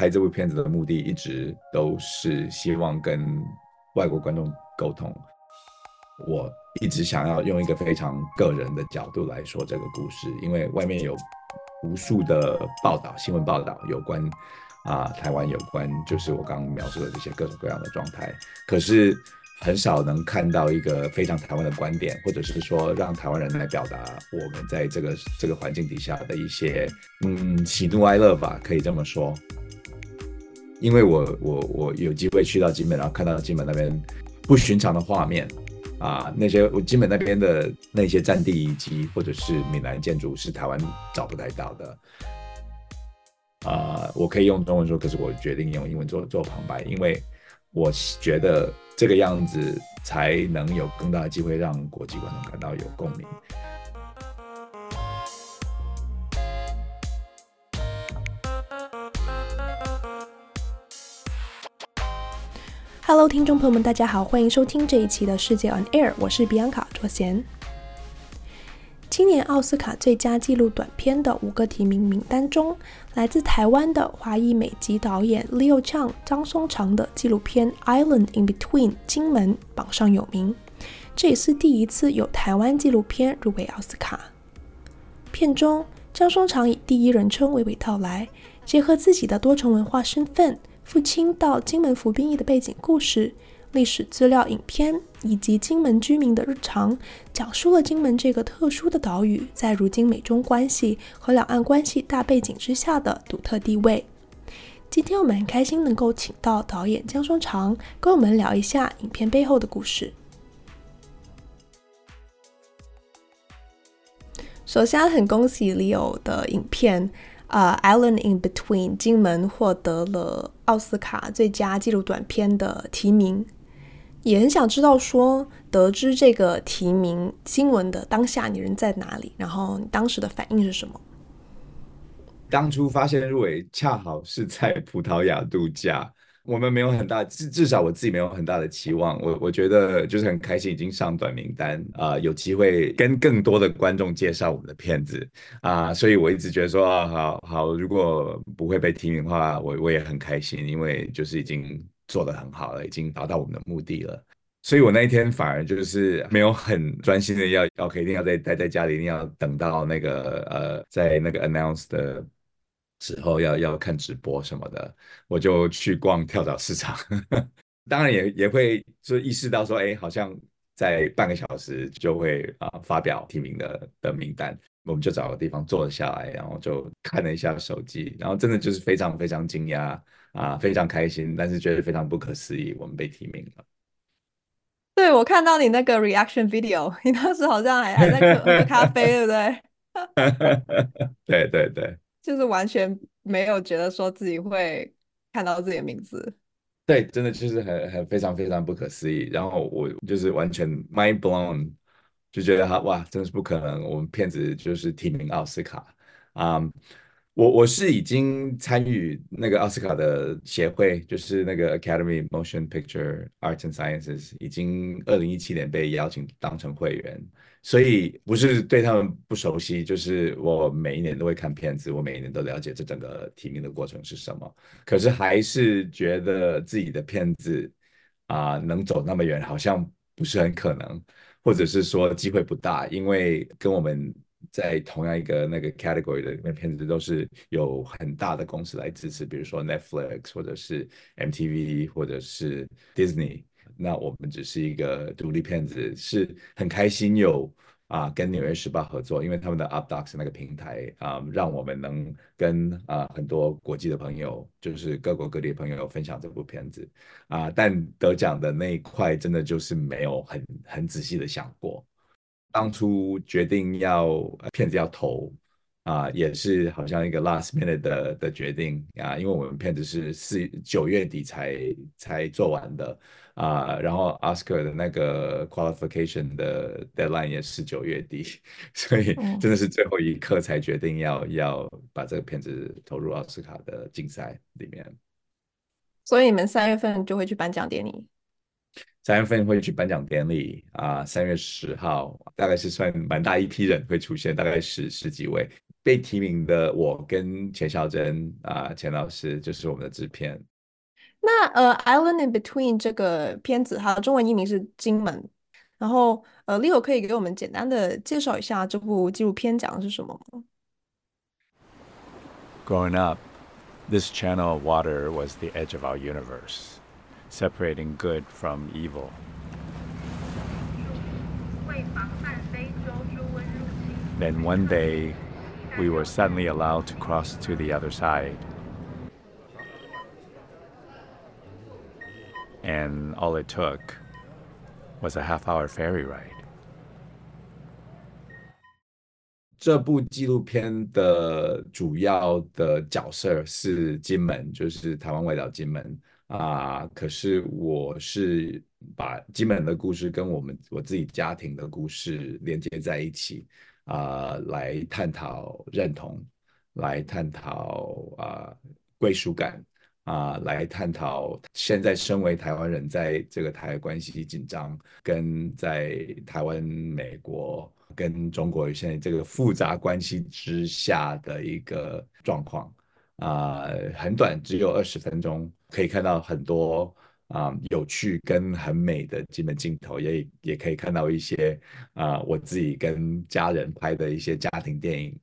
拍这部片子的目的一直都是希望跟外国观众沟通。我一直想要用一个非常个人的角度来说这个故事，因为外面有无数的报道、新闻报道有关啊、台湾有关，就是我刚刚描述的这些各种各样的状态，可是很少能看到一个非常台湾的观点，或者是说让台湾人来表达我们在这个这个环境底下的一些嗯喜怒哀乐吧，可以这么说。因为我我我有机会去到金门，然后看到金门那边不寻常的画面。啊，那些我金门那边的那些战地遗迹或者是闽南建筑是台湾找不太到的。啊，我可以用中文说，可是我决定用英文做做旁白，因为我觉得这个样子才能有更大的机会让国际观众感到有共鸣。Hello，听众朋友们，大家好，欢迎收听这一期的世界 On Air，我是比安卡卓贤。今年奥斯卡最佳纪录短片的五个提名名单中，来自台湾的华裔美籍导演 Leo Chang 张松长的纪录片《Island in Between》金门榜上有名，这也是第一次有台湾纪录片入围奥斯卡。片中张松长以第一人称娓娓道来，结合自己的多重文化身份。父亲到金门服兵役的背景故事、历史资料影片以及金门居民的日常，讲述了金门这个特殊的岛屿在如今美中关系和两岸关系大背景之下的独特地位。今天我们很开心能够请到导演张松长，跟我们聊一下影片背后的故事。首先很恭喜 Leo 的影片。呃，《Island in Between》金门获得了奥斯卡最佳纪录短片的提名，也很想知道说，得知这个提名新闻的当下，你人在哪里？然后你当时的反应是什么？当初发现入围，恰好是在葡萄牙度假。我们没有很大，至至少我自己没有很大的期望。我我觉得就是很开心，已经上短名单啊、有机会跟更多的观众介绍我们的片子啊、所以我一直觉得说啊，好好，如果不会被提名的话，我我也很开心，因为就是已经做得很好了，已经达到我们的目的了。所以我那一天反而就是没有很专心的要，OK，一定要在待在家里，一定要等到那个呃，在那个 announce 的。之后要要看直播什么的，我就去逛跳蚤市场，当然也也会就意识到说，哎，好像在半个小时就会啊发表提名的的名单，我们就找个地方坐了下来，然后就看了一下手机，然后真的就是非常非常惊讶啊，非常开心，但是觉得非常不可思议，我们被提名了。对，我看到你那个 reaction video，你当时好像还还在喝咖啡，对不对？对 对对。就是完全没有觉得说自己会看到自己的名字，对，真的就是很很非常非常不可思议。然后我就是完全 mind blown，就觉得他哇，真的是不可能，我们片子就是提名奥斯卡啊。我我是已经参与那个奥斯卡的协会，就是那个 Academy Motion Picture Arts and Sciences，已经二零一七年被邀请当成会员，所以不是对他们不熟悉，就是我每一年都会看片子，我每一年都了解这整个提名的过程是什么。可是还是觉得自己的片子啊、能走那么远，好像不是很可能，或者是说机会不大，因为跟我们。在同样一个那个 category 的那，片子都是有很大的公司来支持，比如说 Netflix 或者是 MTV 或者是 Disney。那我们只是一个独立片子，是很开心有啊跟纽约时报合作，因为他们的 UpDocs 那个平台啊，让我们能跟啊很多国际的朋友，就是各国各地的朋友分享这部片子啊。但得奖的那一块，真的就是没有很很仔细的想过。当初决定要片子要投啊，也是好像一个 last minute 的的决定啊，因为我们片子是四九月底才才做完的啊，然后 Oscar 的那个 qualification 的 deadline 也是九月底，所以真的是最后一刻才决定要要把这个片子投入奥斯卡的竞赛里面。所以你们三月份就会去颁奖典礼？三月份会去颁奖典礼啊，三月十号大概是算蛮大一批人会出现，大概十十几位被提名的，我跟钱小珍啊，钱老师就是我们的制片。那呃，《Island in Between》这个片子哈，中文译名是《金门》，然后呃，Leo 可以给我们简单的介绍一下这部纪录片讲的是什么吗？Growing up, this channel of water was the edge of our universe. Separating good from evil. Then one day, we were suddenly allowed to cross to the other side. And all it took was a half hour ferry ride. 这部纪录片的主要的角色是金门，就是台湾外岛金门。 啊，可是我是把金门的故事跟我们我自己家庭的故事连接在一起，啊，来探讨认同，来探讨啊归属感，啊，来探讨现在身为台湾人在这个台关系紧张，跟在台湾、美国跟中国现在这个复杂关系之下的一个状况。啊、很短，只有二十分钟，可以看到很多啊、有趣跟很美的金门镜头，也也可以看到一些啊、我自己跟家人拍的一些家庭电影。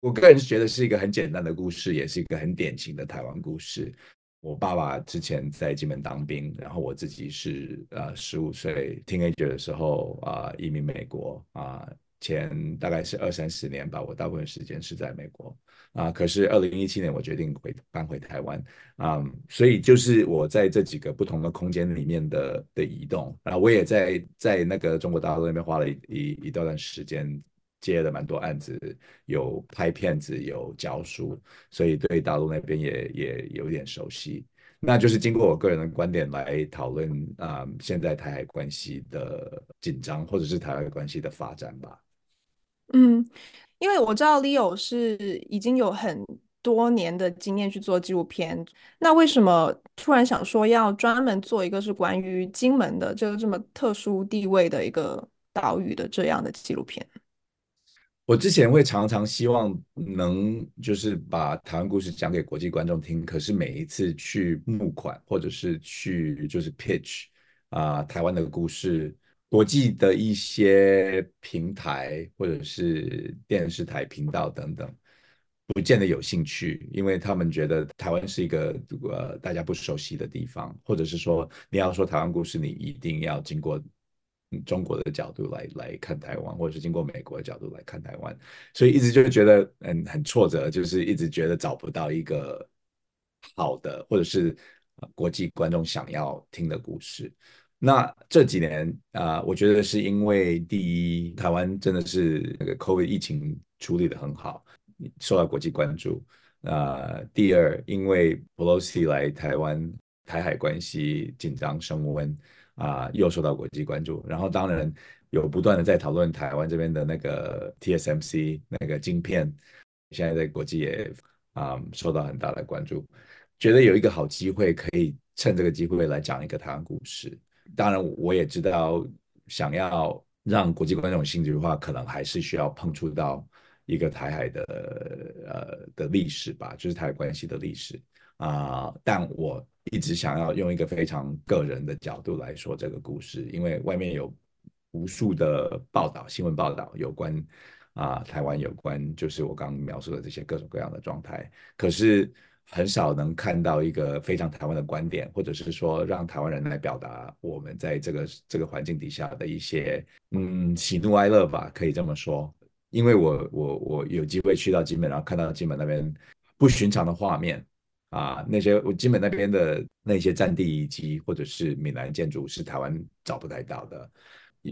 我个人是觉得是一个很简单的故事，也是一个很典型的台湾故事。我爸爸之前在金门当兵，然后我自己是呃十五岁听 ager 的时候啊、移民美国啊。前大概是二三十年吧，我大部分时间是在美国啊。可是二零一七年我决定回搬回台湾啊，所以就是我在这几个不同的空间里面的的移动，然后我也在在那个中国大陆那边花了一一段段时间，接了蛮多案子，有拍片子，有教书，所以对大陆那边也也有点熟悉。那就是经过我个人的观点来讨论啊，现在台海关系的紧张，或者是台海关系的发展吧。嗯，因为我知道 Leo 是已经有很多年的经验去做纪录片，那为什么突然想说要专门做一个是关于金门的这个这么特殊地位的一个岛屿的这样的纪录片？我之前会常常希望能就是把台湾故事讲给国际观众听，可是每一次去募款或者是去就是 pitch 啊、台湾的故事。国际的一些平台或者是电视台频道等等，不见得有兴趣，因为他们觉得台湾是一个呃大家不熟悉的地方，或者是说你要说台湾故事，你一定要经过中国的角度来来看台湾，或者是经过美国的角度来看台湾，所以一直就觉得嗯很挫折，就是一直觉得找不到一个好的或者是国际观众想要听的故事。那这几年啊、我觉得是因为第一，台湾真的是那个 COVID 疫情处理得很好，受到国际关注。啊、第二，因为 Pelosi 来台湾，台海关系紧张升温啊、又受到国际关注。然后当然有不断的在讨论台湾这边的那个 TSMC 那个晶片，现在在国际也啊、受到很大的关注。觉得有一个好机会，可以趁这个机会来讲一个台湾故事。当然，我也知道，想要让国际观众有兴趣的话，可能还是需要碰触到一个台海的呃的历史吧，就是台海关系的历史啊、但我一直想要用一个非常个人的角度来说这个故事，因为外面有无数的报道、新闻报道有关啊、台湾有关，就是我刚刚描述的这些各种各样的状态，可是。很少能看到一个非常台湾的观点，或者是说让台湾人来表达我们在这个这个环境底下的一些嗯喜怒哀乐吧，可以这么说。因为我我我有机会去到金门，然后看到金门那边不寻常的画面啊，那些我金门那边的那些战地遗迹或者是闽南建筑是台湾找不太到的。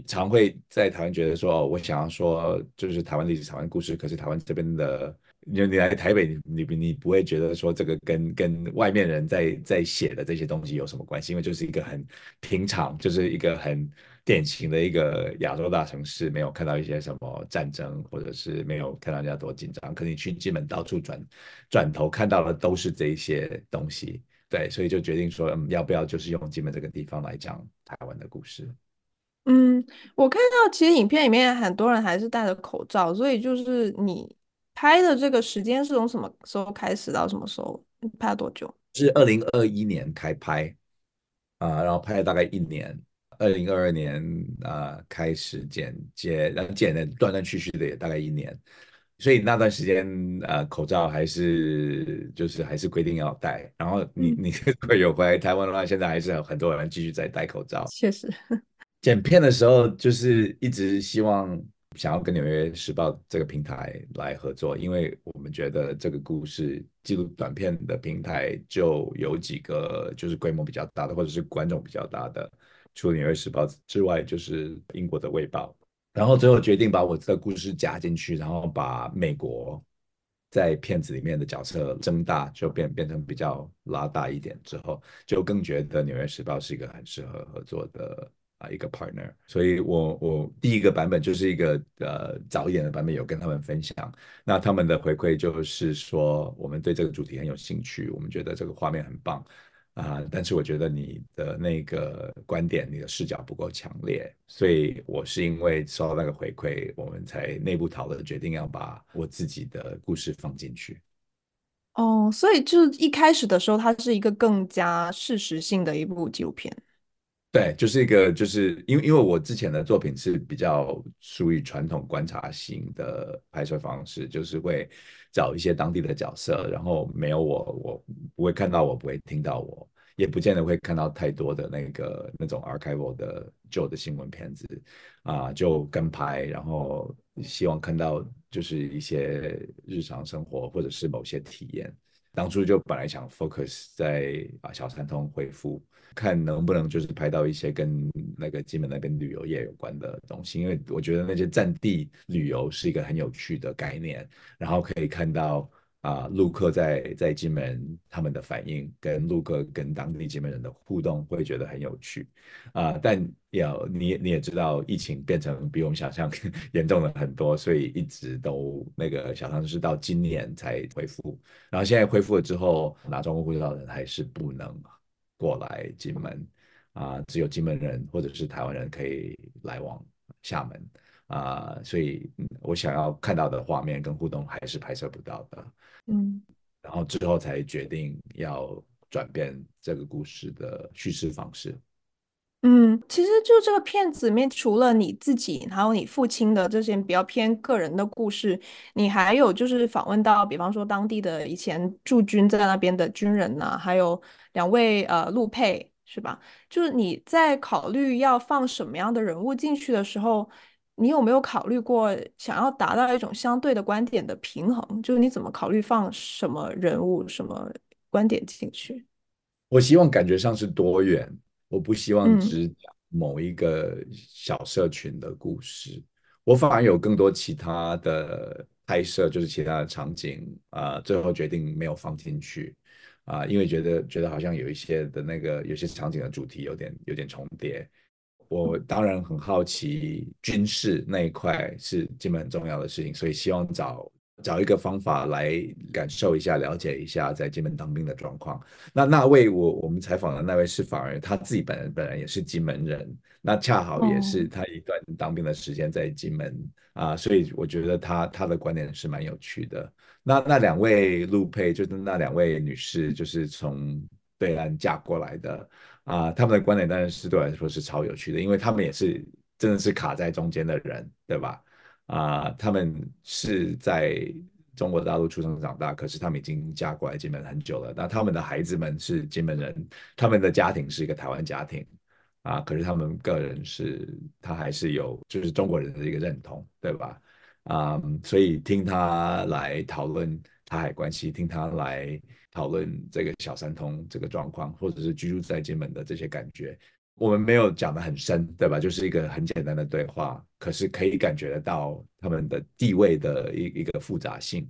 常会在台湾觉得说，我想要说就是台湾历史、台湾故事，可是台湾这边的。你你来台北，你你你不会觉得说这个跟跟外面人在在写的这些东西有什么关系？因为就是一个很平常，就是一个很典型的一个亚洲大城市，没有看到一些什么战争，或者是没有看到人家多紧张。可你去金门到处转转头看到的都是这些东西，对，所以就决定说，嗯，要不要就是用金门这个地方来讲台湾的故事。嗯，我看到其实影片里面很多人还是戴着口罩，所以就是你拍的这个时间是从什么时候开始到什么时候？拍了多久？是二零二一年开拍啊、呃，然后拍了大概一年。二零二二年啊、呃，开始剪接，然后剪的断断续续的也大概一年。所以那段时间呃，口罩还是就是还是规定要戴。然后你你 如果有回来台湾的话，现在还是有很多人继续在戴口罩。确实。剪片的时候，就是一直希望想要跟纽约时报这个平台来合作，因为我们觉得这个故事记录短片的平台就有几个，就是规模比较大的，或者是观众比较大的，除了纽约时报之外，就是英国的卫报。然后最后决定把我这个故事加进去，然后把美国在片子里面的角色增大，就变变成比较拉大一点之后，就更觉得纽约时报是一个很适合合作的。啊一个 partner，所以我我第一个版本就是一个呃早一点的版本，有跟他们分享，那他们的回馈就是说，我们对这个主题很有兴趣，我们觉得这个画面很棒啊、但是我觉得你的那个观点，你的视角不够强烈，所以我是因为收到那个回馈，我们才内部讨论决定要把我自己的故事放进去。哦，所以就一开始的时候，它是一个更加事实性的一部纪录片。对，就是一个，就是因为因为我之前的作品是比较属于传统观察型的拍摄方式，就是会找一些当地的角色，然后没有我，我不会看到我，不会听到我，也不见得会看到太多的那个那种 archival 的旧的新闻片子啊，就跟拍，然后希望看到就是一些日常生活或者是某些体验。当初就本来想 focus 在啊小三通恢复。看能不能就是拍到一些跟那个金门那边旅游业有关的东西，因为我觉得那些战地旅游是一个很有趣的概念，然后可以看到啊陆客在在金门他们的反应，跟陆客跟当地金门人的互动，会觉得很有趣啊。但要你你也知道，疫情变成比我们想象 严重了很多，所以一直都那个小三通是到今年才恢复，然后现在恢复了之后，拿中国护照的人还是不能。过来金门。啊，只有金门人或者是台湾人可以来往厦门。啊，所以我想要看到的画面跟互动还是拍摄不到的，嗯，然后之后才决定要转变这个故事的叙事方式。嗯，其实就这个片子里面，除了你自己，还有你父亲的这些比较偏个人的故事，你还有就是访问到，比方说当地的以前驻军在那边的军人呐、还有两位呃陆配，是吧？就是你在考虑要放什么样的人物进去的时候，你有没有考虑过想要达到一种相对的观点的平衡？就是你怎么考虑放什么人物、什么观点进去？我希望感觉上是多元。我不希望只讲某一个小社群的故事，嗯、我反而有更多其他的拍摄，就是其他的场景啊、呃，最后决定没有放进去啊、呃，因为觉得觉得好像有一些的那个有些场景的主题有点有点重叠。我当然很好奇军事那一块是基本很重要的事情，所以希望找。找一个方法来感受一下、了解一下在金门当兵的状况。那那位我我们采访的那位是反而他自己本人本人也是金门人，那恰好也是他一段当兵的时间在金门、哦、啊，所以我觉得他他的观点是蛮有趣的。那那两位陆配就是那两位女士，就是从对岸嫁过来的啊，他们的观点当然是对我来说是超有趣的，因为他们也是真的是卡在中间的人，对吧？啊、他们是在中国大陆出生长大，可是他们已经嫁过来金门很久了。那他们的孩子们是金门人，他们的家庭是一个台湾家庭啊，可是他们个人是，他还是有就是中国人的一个认同，对吧？啊，所以听他来讨论台海关系，听他来讨论这个小三通这个状况，或者是居住在金门的这些感觉。我们没有讲的很深，对吧？就是一个很简单的对话，可是可以感觉得到他们的地位的一一个复杂性，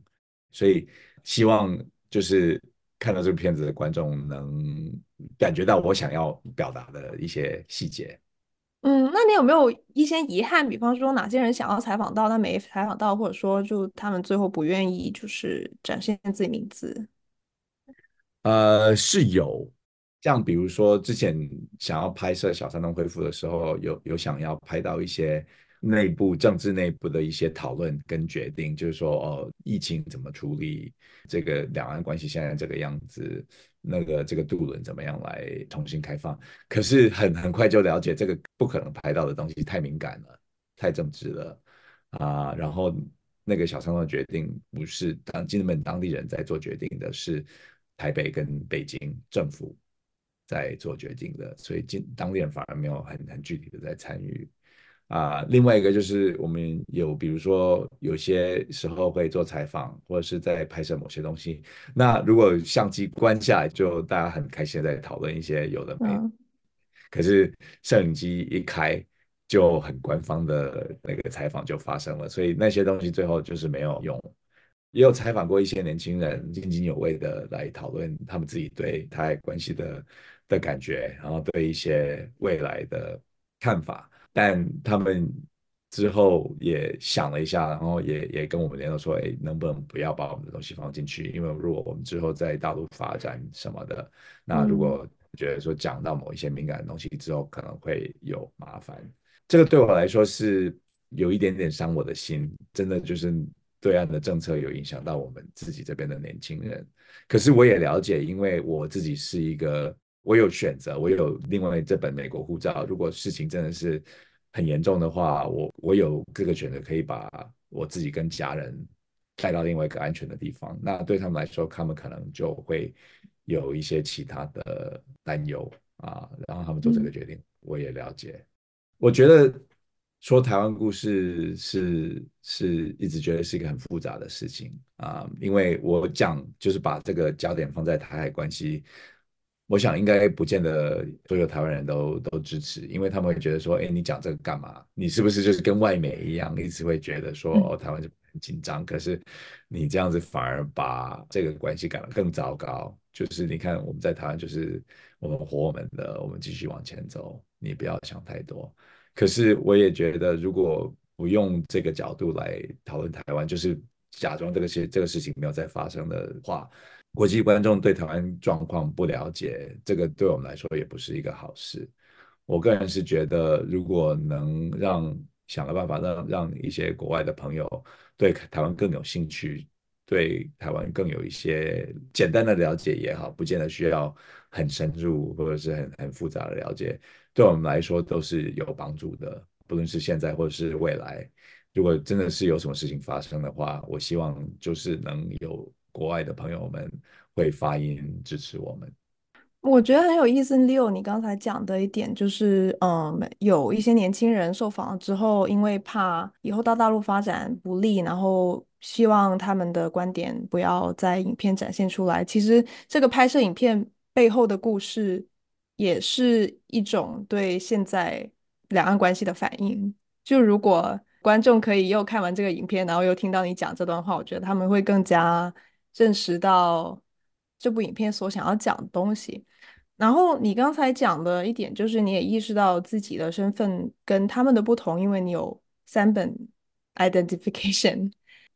所以希望就是看到这个片子的观众能感觉到我想要表达的一些细节。嗯，那你有没有一些遗憾？比方说哪些人想要采访到，但没采访到，或者说就他们最后不愿意就是展现自己名字？呃，是有，像比如说之前想要拍摄小山洞恢复的时候，有有想要拍到一些内部政治内部的一些讨论跟决定，就是说哦，疫情怎么处理，这个两岸关系现在这个样子，那个这个渡轮怎么样来重新开放？可是很很快就了解这个不可能拍到的东西太敏感了，太政治了啊，然后那个小山洞的决定不是当金门当地人在做决定的，是。台北跟北京政府在做决定的，所以今当地人反而没有很很具体的在参与啊。另外一个就是我们有，比如说有些时候会做采访，或者是在拍摄某些东西。那如果相机关下来，就大家很开心的在讨论一些有的没的。嗯。可是摄影机一开，就很官方的那个采访就发生了，所以那些东西最后就是没有用。也有采访过一些年轻人，津津有味的来讨论他们自己对台海关系的的感觉，然后对一些未来的看法。但他们之后也想了一下，然后也也跟我们联络说，哎，能不能不要把我们的东西放进去？因为如果我们之后在大陆发展什么的，那如果觉得说讲到某一些敏感的东西之后，可能会有麻烦。这个对我来说是有一点点伤我的心，真的就是。对岸的政策有影响到我们自己这边的年轻人，可是我也了解，因为我自己是一个，我有选择，我有另外这本美国护照。如果事情真的是很严重的话，我我有这个选择，可以把我自己跟家人带到另外一个安全的地方。那对他们来说，他们可能就会有一些其他的担忧啊，然后他们做这个决定，我也了解。我觉得。说台湾故事是是一直觉得是一个很复杂的事情啊，因为我讲就是把这个焦点放在台海关系，我想应该不见得所有台湾人都都支持，因为他们会觉得说，哎，你讲这个干嘛？你是不是就是跟外媒一样，一直会觉得说，哦，台湾就很紧张？可是你这样子反而把这个关系搞得更糟糕。就是你看我们在台湾，就是我们活我们的，我们继续往前走，你不要想太多。可是我也觉得，如果不用这个角度来讨论台湾，就是假装这个事这个事情没有再发生的话，国际观众对台湾状况不了解，这个对我们来说也不是一个好事。我个人是觉得，如果能让想个办法让让一些国外的朋友对台湾更有兴趣，对台湾更有一些简单的了解也好，不见得需要很深入或者是很很复杂的了解。对我们来说都是有帮助的，不论是现在或者是未来。如果真的是有什么事情发生的话，我希望就是能有国外的朋友们会发音支持我们。我觉得很有意思，Leo，你刚才讲的一点就是，嗯，有一些年轻人受访之后，因为怕以后到大陆发展不利，然后希望他们的观点不要在影片展现出来。其实这个拍摄影片背后的故事。也是一种对现在两岸关系的反应。就如果观众可以又看完这个影片，然后又听到你讲这段话，我觉得他们会更加认识到这部影片所想要讲的东西。然后你刚才讲的一点，就是你也意识到自己的身份跟他们的不同，因为你有三本 identification。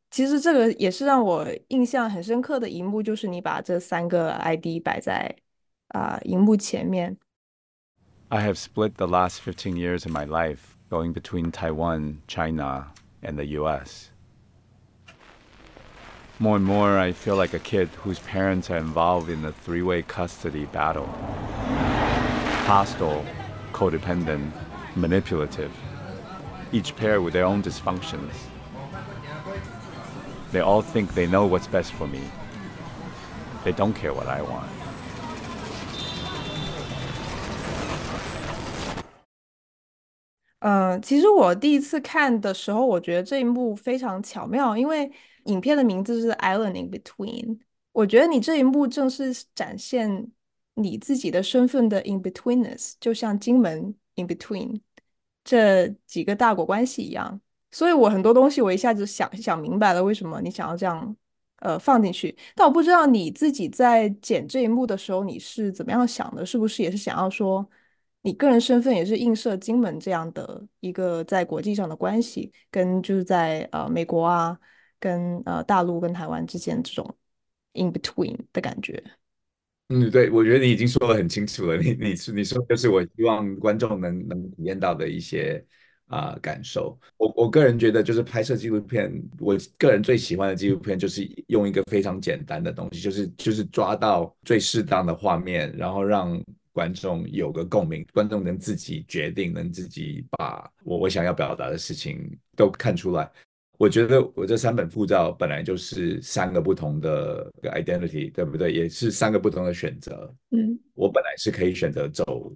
其实这个也是让我印象很深刻的一幕，就是你把这三个 ID 摆在。啊，荧幕前面。I have split the last fifteen years of my life going between Taiwan, China, and the U.S. More and more, I feel like a kid whose parents are involved in a three-way custody battle. Hostile, codependent, manipulative. Each pair with their own dysfunctions. They all think they know what's best for me. They don't care what I want. 嗯，其实我第一次看的时候，我觉得这一幕非常巧妙，因为 影片的名字是《Island in Between》。我觉得你这一幕正是展现你自己的身份的 in betweenness，就像金门 in between 这几个大国关系一样。所以我很多东西我一下子想想明白了，为什么你想要这样呃放进去。但我不知道你自己在剪这一幕的时候，你是怎么样想的？是不是也是想要说？你个人身份也是映射金门这样的一个在国际上的关系，跟就是在呃美国啊，跟呃大陆跟台湾之间这种 in between 的感觉。嗯，对，我觉得你已经说得很清楚了。你你是你说就是我希望观众能能体验到的一些啊、感受。我我个人觉得就是拍摄纪录片，我个人最喜欢的纪录片就是用一个非常简单的东西，就是就是抓到最适当的画面，然后让观众有个共鸣，观众能自己决定，能自己把我我想要表达的事情都看出来。我觉得我这三本护照本来就是三个不同的 identity，对不对？也是三个不同的选择。嗯，我本来是可以选择走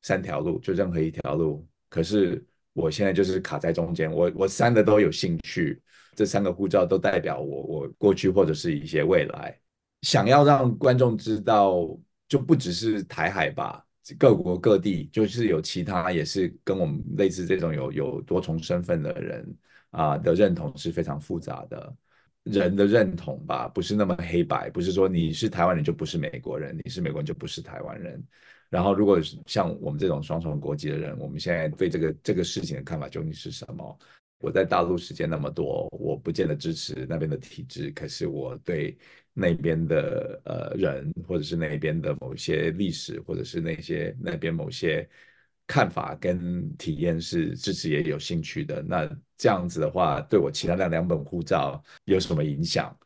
三条路，就任何一条路。可是我现在就是卡在中间，我我三个都有兴趣，这三个护照都代表我我过去或者是一些未来，想要让观众知道，就不只是台海吧，各国各地就是有其他也是跟我们类似这种有有多重身份的人。啊的认同是非常复杂的，人的认同吧，不是那么黑白，不是说你是台湾人就不是美国人，你是美国人就不是台湾人。然后，如果像我们这种双重国籍的人，我们现在对这个这个事情的看法究竟是什么？我在大陆时间那么多，我不见得支持那边的体制，可是我对那边的呃人，或者是那边的某些历史，或者是那些那边某些。看法跟体验是支持也有兴趣的，那这样子的话，对我其他那两本护照有什么影响？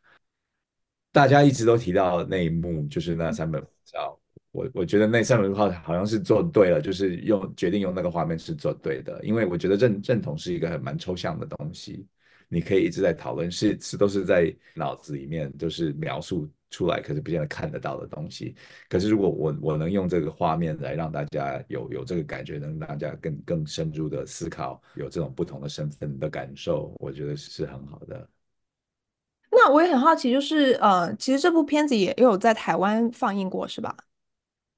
大家一直都提到那一幕，就是那三本护照，我我觉得那三本护照好像是做对了，就是用决定用那个画面是做对的，因为我觉得认认同是一个很蛮抽象的东西，你可以一直在讨论，是是都是在脑子里面都是描述。出来可是不见得看得到的东西，可是如果我我能用这个画面来让大家有有这个感觉，能让大家更更深入的思考，有这种不同的身份的感受，我觉得是很好的。那我也很好奇，就是呃，其实这部片子也有在台湾放映过，是吧？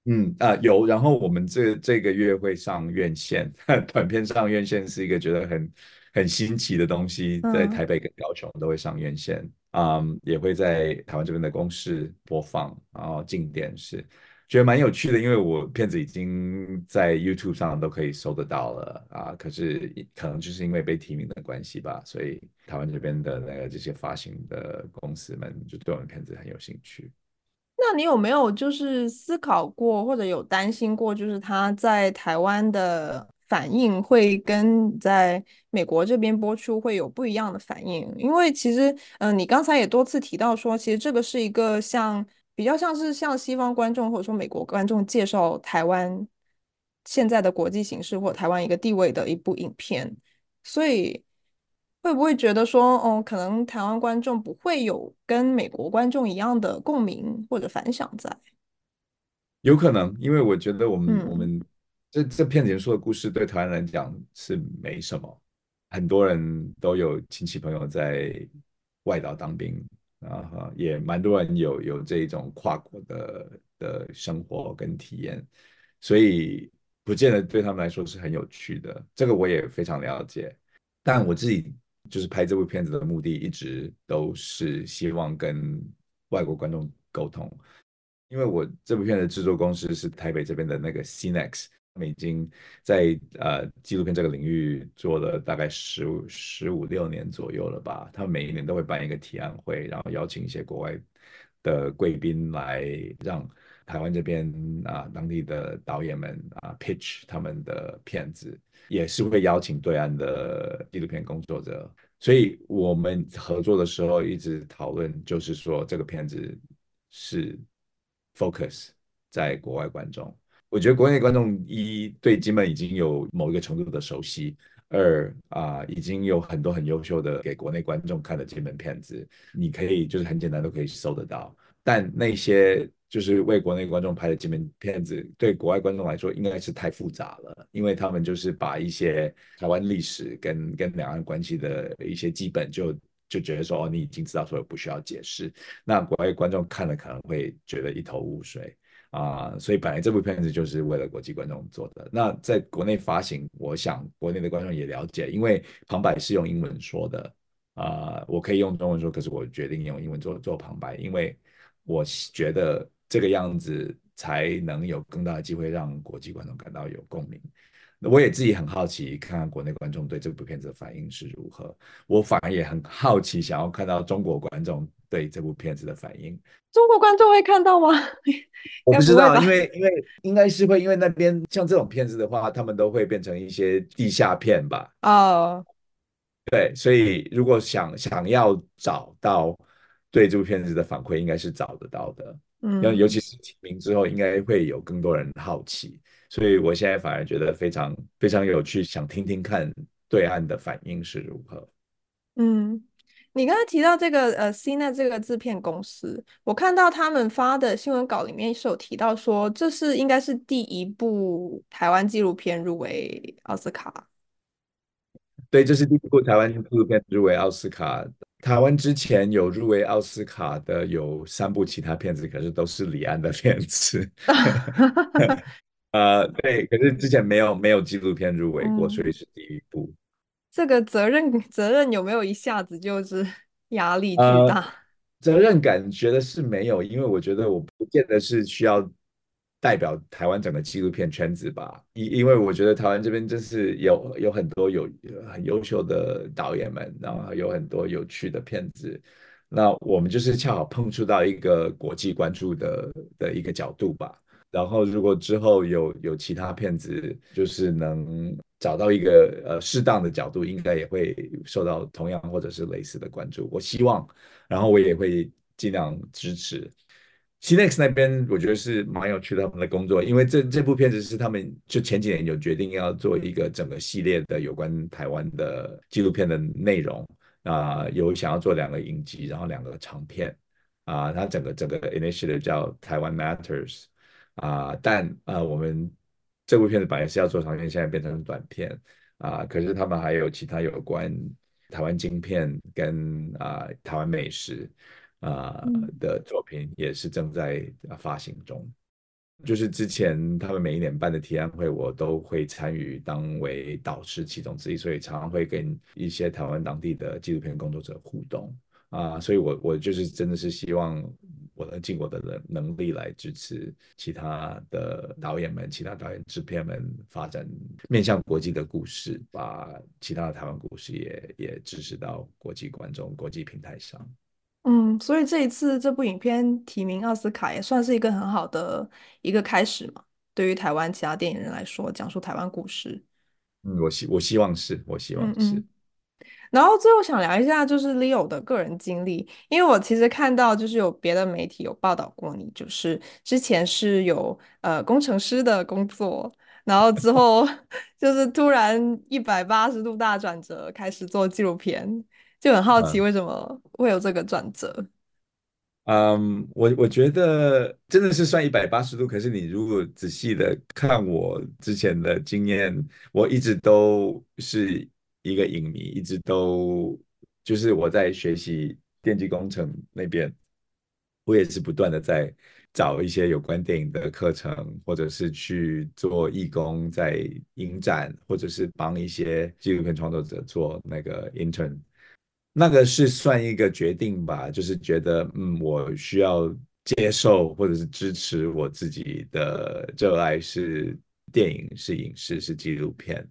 嗯啊、呃、有，然后我们这这个月会上院线，短片上院线是一个觉得很很新奇的东西，在台北跟高雄都会上院线。嗯嗯也会在台湾这边的公视播放，然后进电视，觉得蛮有趣的。因为我片子已经在 YouTube 上都可以搜得到了啊，可是可能就是因为被提名的关系吧，所以台湾这边的那个这些发行的公司们就对我们片子很有兴趣。那你有没有就是思考过，或者有担心过，就是他在台湾的？反应会跟在美国这边播出会有不一样的反应，因为其实，嗯、呃，你刚才也多次提到说，其实这个是一个像比较像是向西方观众或者说美国观众介绍台湾现在的国际形势或台湾一个地位的一部影片，所以会不会觉得说，哦，可能台湾观众不会有跟美国观众一样的共鸣或者反响在？有可能，因为我觉得我们、嗯、我们。这这片子说的故事对台湾人讲是没什么，很多人都有亲戚朋友在外岛当兵啊，也蛮多人有有这种跨国的的生活跟体验，所以不见得对他们来说是很有趣的。这个我也非常了解，但我自己就是拍这部片子的目的一直都是希望跟外国观众沟通，因为我这部片的制作公司是台北这边的那个 CineX。他们已经在呃纪录片这个领域做了大概十五十五六年左右了吧。他们每一年都会办一个提案会，然后邀请一些国外的贵宾来，让台湾这边啊当地的导演们啊 pitch 他们的片子，也是会邀请对岸的纪录片工作者。所以我们合作的时候一直讨论，就是说这个片子是 focus 在国外观众。我觉得国内观众一对金门已经有某一个程度的熟悉，二啊、已经有很多很优秀的给国内观众看的金门片子，你可以就是很简单都可以搜得到。但那些就是为国内观众拍的金门片子，对国外观众来说应该是太复杂了，因为他们就是把一些台湾历史跟跟两岸关系的一些基本就就觉得说哦，你已经知道，所以不需要解释。那国外观众看了可能会觉得一头雾水。啊所以本来这部片子就是为了国际观众做的。那在国内发行，我想国内的观众也了解，因为旁白是用英文说的。啊、我可以用中文说，可是我决定用英文做做旁白，因为我觉得这个样子才能有更大的机会让国际观众感到有共鸣。那我也自己很好奇，看看国内观众对这部片子的反应是如何。我反而也很好奇，想要看到中国观众对这部片子的反应。中国观众会看到吗？我不知道，因为因为应该是会，因为那边像这种片子的话，他们都会变成一些地下片吧？哦，对，所以如果想想要找到对这部片子的反馈，应该是找得到的。嗯，尤其是提名之后，应该会有更多人好奇，所以我现在反而觉得非常非常有趣，想听听看对岸的反应是如何。嗯。你刚才提到这个呃，CNET 这个制片公司，我看到他们发的新闻稿里面是有提到说，这是应该是第一部台湾纪录片入围奥斯卡。对，这是第一部台湾纪录片入围奥斯卡。台湾之前有入围奥斯卡的有三部其他片子，可是都是李安的片子。呃，对，可是之前没有没有纪录片入围过，嗯，所以是第一部。这个责任责任有没有一下子就是 压力巨大？呃，责任感觉得是没有，因为我觉得我不见得是需要代表台湾整个纪录片圈子吧。因因为我觉得台湾这边真是有有很多有很优秀的导演们，然后有很多有趣的片子。那我们就是恰好碰触到一个国际关注的的一个角度吧。然后如果之后有有其他片子，就是能。找到一个呃适当的角度，应该也会受到同样或者是类似的关注。我希望，然后我也会尽量支持。c n e x 那边我觉得是蛮有趣的他们的工作，因为这这部片子是他们就前几年有决定要做一个整个系列的有关台湾的纪录片的内容啊、有想要做两个影集，然后两个长片啊、呃，它整个整个 initiative 叫台湾 Matters 啊、呃，但啊、呃、我们。这部片子本来是要做长片，现在变成短片啊。可是他们还有其他有关台湾晶片跟啊台湾美食啊的作品，也是正在发行中。就是之前他们每一年办的提案会，我都会参与当为导师其中之一，所以常常会跟一些台湾当地的纪录片工作者互动啊。所以我我就是真的是希望。我能尽我的能能力来支持其他的导演们、其他导演制片们发展面向国际的故事，把其他的台湾故事也也支持到国际观众、国际平台上。嗯，所以这一次这部影片提名奥斯卡也算是一个很好的一个开始嘛。对于台湾其他电影人来说，讲述台湾故事。嗯，我希我希望是，我希望是。嗯嗯然后最后想聊一下，就是 Leo 的个人经历，因为我其实看到就是有别的媒体有报道过你，就是之前是有呃工程师的工作，然后之后 就是突然一百八十度大转折，开始做纪录片，就很好奇为什么会有这个转折。嗯，我我觉得真的是算一百八十度，可是你如果仔细的看我之前的经验，我一直都是。一个影迷一直都就是我在学习电机工程那边，我也是不断的在找一些有关电影的课程，或者是去做义工，在影展，或者是帮一些纪录片创作者做那个 intern。那个是算一个决定吧，就是觉得嗯，我需要接受或者是支持我自己的热爱是电影，是影视，是纪录片。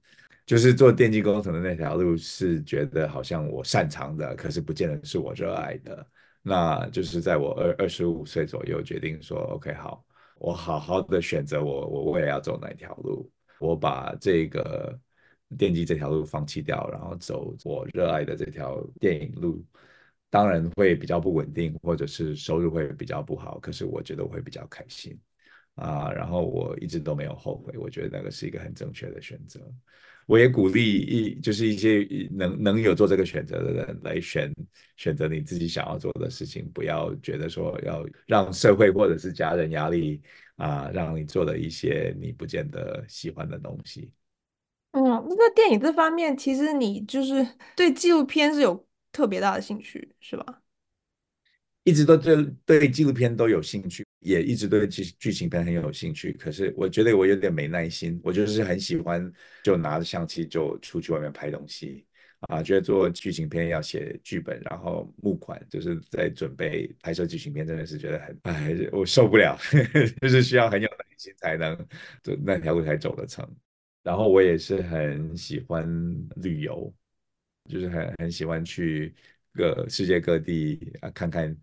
就是做电机工程的那条路，是觉得好像我擅长的，可是不见得是我热爱的。那就是在我二二十五岁左右决定说，OK，好，我好好的选择我我我也要走哪条路，我把这个电机这条路放弃掉，然后走我热爱的这条电影路。当然会比较不稳定，或者是收入会比较不好，可是我觉得我会比较开心啊。然后我一直都没有后悔，我觉得那个是一个很正确的选择。我也鼓励一就是一些能能有做这个选择的人来选选择你自己想要做的事情，不要觉得说要让社会或者是家人压力啊，让你做了一些你不见得喜欢的东西。嗯，那在电影这方面，其实你就是对纪录片是有特别大的兴趣，是吧？一直都对对纪录片都有兴趣。也一直对剧剧情片很有兴趣，可是我觉得我有点没耐心。我就是很喜欢就拿着相机就出去外面拍东西啊，觉得做剧情片要写剧本，然后募款，就是在准备拍摄剧情片，真的是觉得很哎，我受不了，就是需要很有耐心才能走那条路才走得成。然后我也是很喜欢旅游，就是很很喜欢去各世界各地啊看看。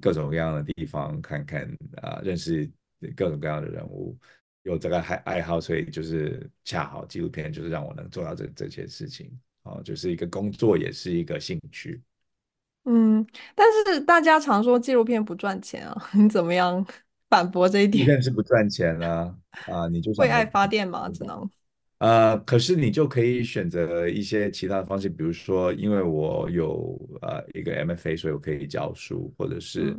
各种各样的地方看看啊，认识各种各样的人物，有这个爱爱好，所以就是恰好纪录片就是让我能做到这这些事情，哦，就是一个工作，也是一个兴趣。嗯，但是大家常说纪录片不赚钱啊，你怎么样反驳这一点？纪录片是不赚钱啊，啊，你就为爱发电吗？只能。呃，可是你就可以选择一些其他的方式，比如说，因为我有呃一个 MFA，所以我可以教书，或者是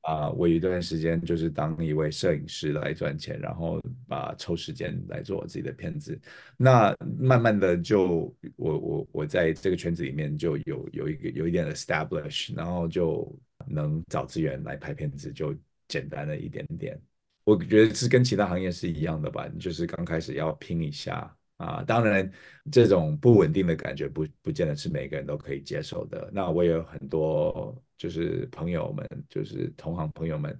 啊、嗯呃，我有一段时间就是当一位摄影师来赚钱，然后把抽时间来做我自己的片子。那慢慢的就我我我在这个圈子里面就有有一个有一点 establish，然后就能找资源来拍片子，就简单了一点点。我觉得是跟其他行业是一样的吧，就是刚开始要拼一下啊。当然，这种不稳定的感觉不不见得是每个人都可以接受的。那我也有很多就是朋友们，就是同行朋友们，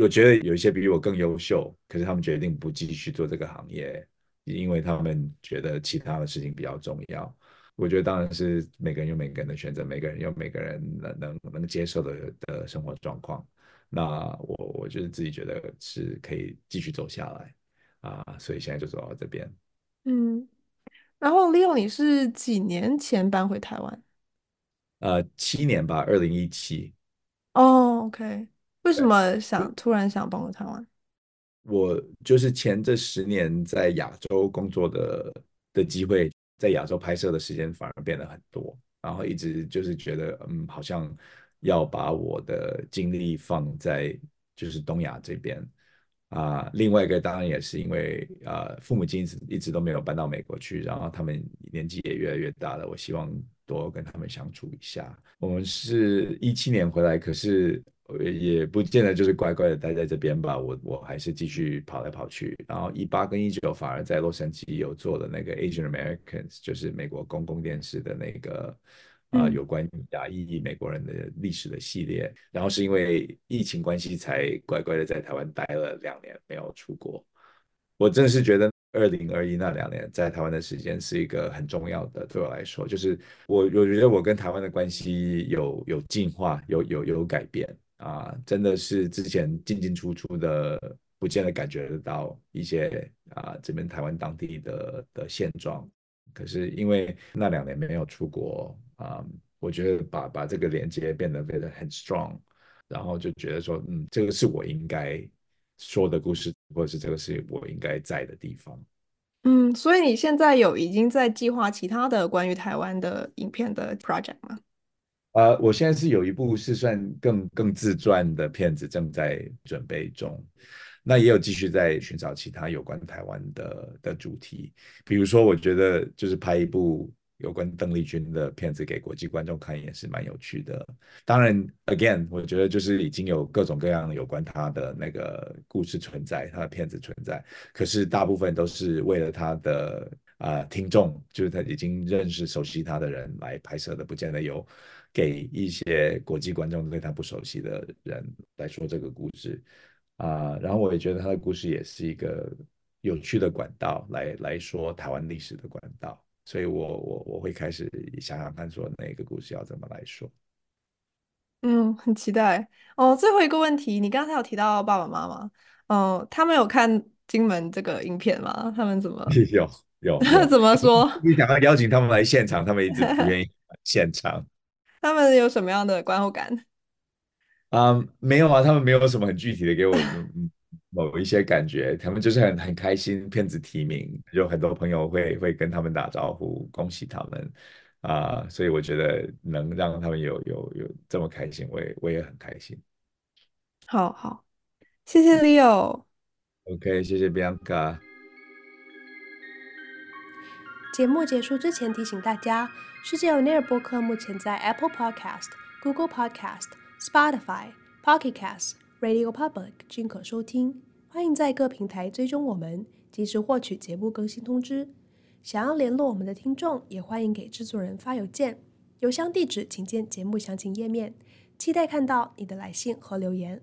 我觉得有一些比我更优秀，可是他们决定不继续做这个行业，因为他们觉得其他的事情比较重要。我觉得当然是每个人有每个人的选择，每个人有每个人能能能接受的的生活状况。那我我就是自己觉得是可以继续走下来啊，所以现在就走到这边。嗯，然后 Leo，你是几年前搬回台湾？呃，七年吧，二零一七。哦，OK，为什么想突然想搬回台湾？我就是前这十年在亚洲工作的的机会，在亚洲拍摄的时间反而变得很多，然后一直就是觉得嗯，好像。要把我的精力放在就是东亚这边啊、另外一个当然也是因为啊、父母亲一直一直都没有搬到美国去，然后他们年纪也越来越大了，我希望多跟他们相处一下。我们是一七年回来，可是也不见得就是乖乖的待在这边吧，我我还是继续跑来跑去，然后一八跟一九反而在洛杉矶有做了那个 Asian Americans，就是美国公共电视的那个。啊、呃，有关亚裔美国人的历史的系列，然后是因为疫情关系才乖乖的在台湾待了两年，没有出国。我真的是觉得二零二一那两年在台湾的时间是一个很重要的，对我来说，就是我我觉得我跟台湾的关系有有进化，有有有改变啊，真的是之前进进出出的，不见得感觉得到一些啊这边台湾当地的的现状。可是因为那两年没有出国啊、嗯，我觉得把把这个连接变得变得很 strong，然后就觉得说，嗯，这个是我应该说的故事，或者是这个是我应该在的地方。嗯，所以你现在有已经在计划其他的关于台湾的影片的 project 吗？呃，我现在是有一部是算更更自传的片子正在准备中。那也有继续在寻找其他有关台湾的的主题，比如说，我觉得就是拍一部有关邓丽君的片子给国际观众看也是蛮有趣的。当然，again，我觉得就是已经有各种各样有关她的那个故事存在，她的片子存在，可是大部分都是为了她的啊、呃、听众，就是他已经认识熟悉她的人来拍摄的，不见得有给一些国际观众对她不熟悉的人来说这个故事。啊、然后我也觉得她的故事也是一个有趣的管道来来说台湾历史的管道，所以我我我会开始想想看，说那个故事要怎么来说。嗯，很期待哦。最后一个问题，你刚才有提到爸爸妈妈，哦，他们有看金门这个影片吗？他们怎么有 有，有 怎么说？你想要邀请他们来现场，他们一直不愿意现场。他们有什么样的观后感？啊、um，没有啊，他们没有什么很具体的给我某一些感觉，他们就是很很开心，片子提名，有很多朋友会会跟他们打招呼，恭喜他们啊，uh, 所以我觉得能让他们有有有这么开心，我也我也很开心。好好，谢谢 Leo。OK，谢谢 Bianca。节目结束之前提醒大家，世界 On Air 播客目前在 Apple Podcast、Google Podcast。Spotify、Pocket Casts、Radio Public 均可收听，欢迎在各平台追踪我们，及时获取节目更新通知。想要联络我们的听众，也欢迎给制作人发邮件，邮箱地址请见节目详情页面。期待看到你的来信和留言。